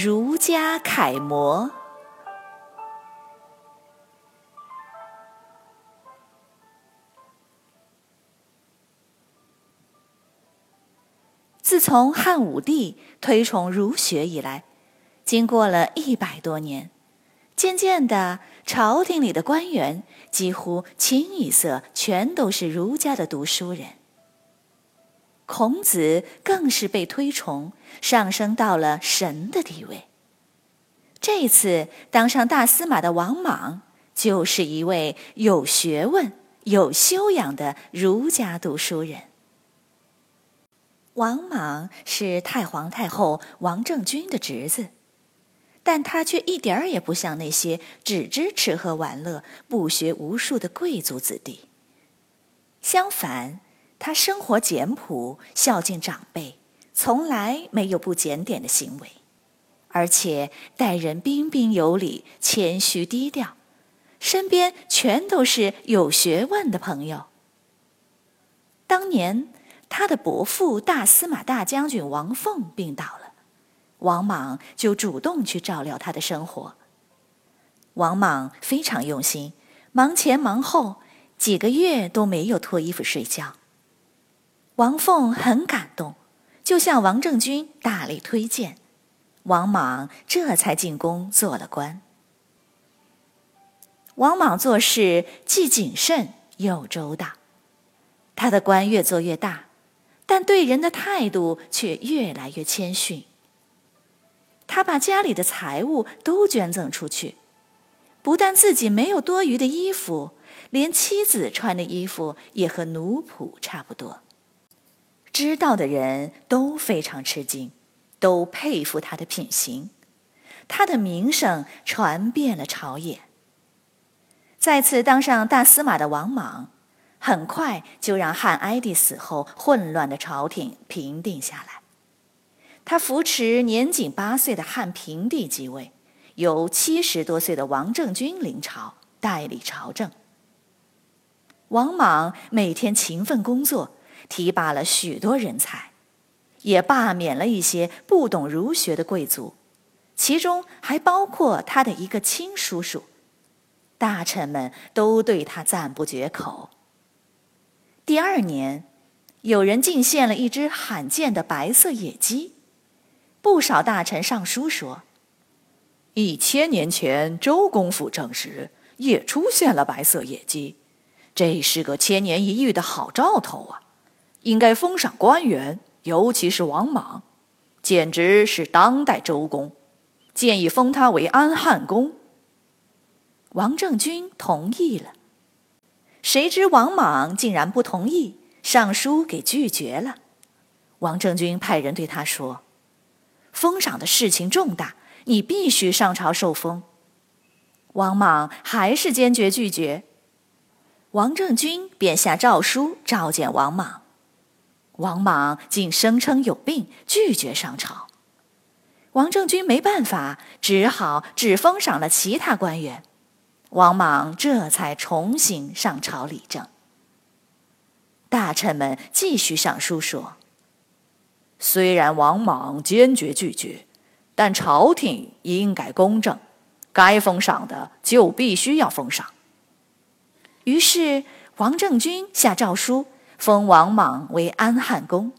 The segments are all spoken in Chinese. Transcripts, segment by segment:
儒家楷模》。自从汉武帝推崇儒学以来，经过了一百多年，渐渐的，朝廷里的官员几乎清一色全都是儒家的读书人。孔子更是被推崇，上升到了神的地位。这次当上大司马的王莽，就是一位有学问、有修养的儒家读书人。王莽是太皇太后王政君的侄子，但他却一点儿也不像那些只知吃喝玩乐、不学无术的贵族子弟。相反，他生活简朴，孝敬长辈，从来没有不检点的行为，而且待人彬彬有礼、谦虚低调，身边全都是有学问的朋友。当年，他的伯父大司马大将军王凤病倒了，王莽就主动去照料他的生活。王莽非常用心，忙前忙后，几个月都没有脱衣服睡觉。王凤很感动，就向王政君大力推荐，王莽这才进宫做了官。王莽做事既谨慎又周到，他的官越做越大，但对人的态度却越来越谦逊。他把家里的财物都捐赠出去，不但自己没有多余的衣服，连妻子穿的衣服也和奴仆差不多。知道的人都非常吃惊，都佩服他的品行，他的名声传遍了朝野。再次当上大司马的王莽，很快就让汉哀帝死后混乱的朝廷平定下来。他扶持年仅八岁的汉平帝继位，由七十多岁的王政君临朝代理朝政。王莽每天勤奋工作。提拔了许多人才，也罢免了一些不懂儒学的贵族，其中还包括他的一个亲叔叔。大臣们都对他赞不绝口。第二年，有人进献了一只罕见的白色野鸡，不少大臣上书说：“一千年前周公辅政时也出现了白色野鸡，这是个千年一遇的好兆头啊！”应该封赏官员，尤其是王莽，简直是当代周公。建议封他为安汉公。王政君同意了，谁知王莽竟然不同意，上书给拒绝了。王政君派人对他说：“封赏的事情重大，你必须上朝受封。”王莽还是坚决拒绝。王政君便下诏书召见王莽。王莽竟声称有病，拒绝上朝。王政君没办法，只好只封赏了其他官员。王莽这才重新上朝理政。大臣们继续上书说：“虽然王莽坚决拒绝，但朝廷应该公正，该封赏的就必须要封赏。”于是王政君下诏书。封王莽为安汉公，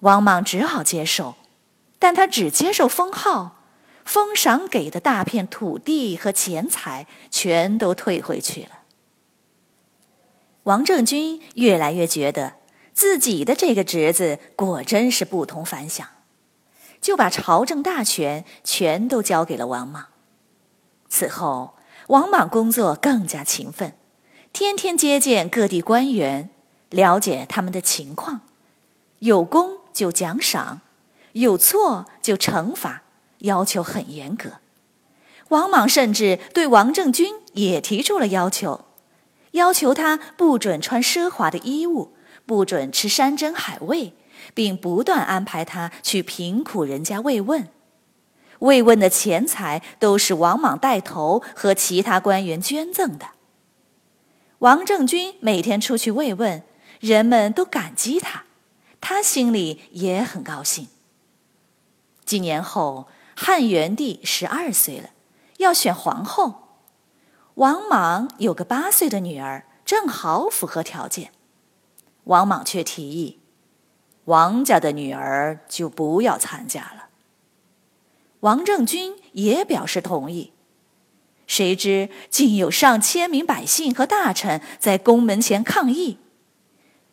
王莽只好接受，但他只接受封号，封赏给的大片土地和钱财全都退回去了。王政君越来越觉得自己的这个侄子果真是不同凡响，就把朝政大权全都交给了王莽。此后，王莽工作更加勤奋，天天接见各地官员。了解他们的情况，有功就奖赏，有错就惩罚，要求很严格。王莽甚至对王政君也提出了要求，要求他不准穿奢华的衣物，不准吃山珍海味，并不断安排他去贫苦人家慰问。慰问的钱财都是王莽带头和其他官员捐赠的。王政君每天出去慰问，人们都感激他，他心里也很高兴。几年后，汉元帝十二岁了，要选皇后。王莽有个八岁的女儿，正好符合条件。王莽却提议，王家的女儿就不要参加了。王政君也表示同意，谁知竟有上千名百姓和大臣在宫门前抗议：“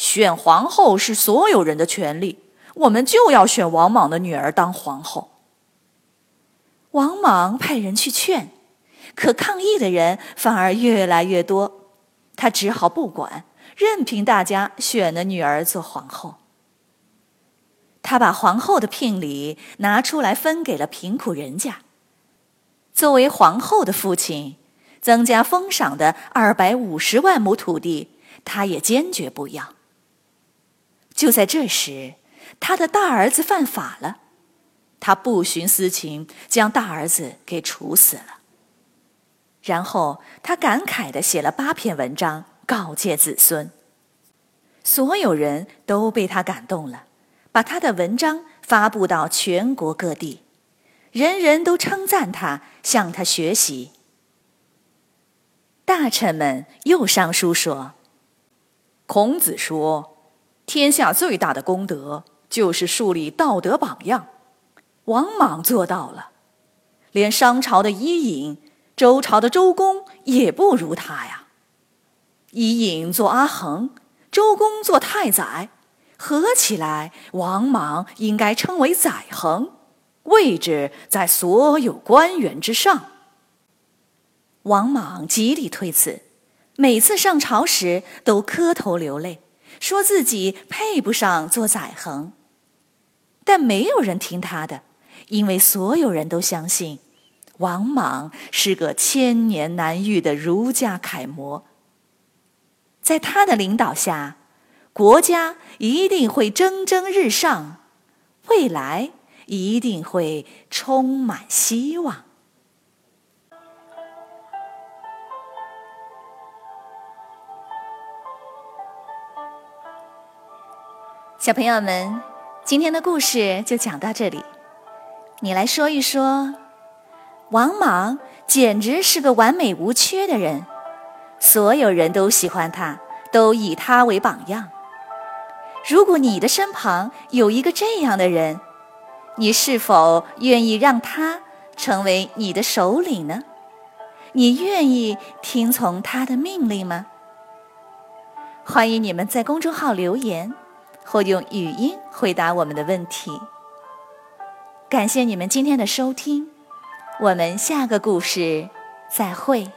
选皇后是所有人的权利，我们就要选王莽的女儿当皇后。”王莽派人去劝，可抗议的人反而越来越多，他只好不管，任凭大家选了女儿做皇后。他把皇后的聘礼拿出来分给了贫苦人家。作为皇后的父亲，增加封赏的二百五十万亩土地，他也坚决不要。就在这时，他的大儿子犯法了，他不徇私情，将大儿子给处死了。然后他感慨地写了八篇文章告诫子孙，所有人都被他感动了。把他的文章发布到全国各地，人人都称赞他，向他学习。大臣们又上书说：“孔子说，天下最大的功德就是树立道德榜样，王莽做到了，连商朝的伊尹、周朝的周公也不如他呀。伊尹做阿衡，周公做太宰。”合起来，王莽应该称为宰衡，位置在所有官员之上。王莽极力推辞，每次上朝时都磕头流泪，说自己配不上做宰衡。但没有人听他的，因为所有人都相信，王莽是个千年难遇的儒家楷模。在他的领导下。国家一定会蒸蒸日上，未来一定会充满希望。小朋友们，今天的故事就讲到这里。你来说一说，王莽简直是个完美无缺的人，所有人都喜欢他，都以他为榜样。如果你的身旁有一个这样的人，你是否愿意让他成为你的首领呢？你愿意听从他的命令吗？欢迎你们在公众号留言，或用语音回答我们的问题。感谢你们今天的收听，我们下个故事再会。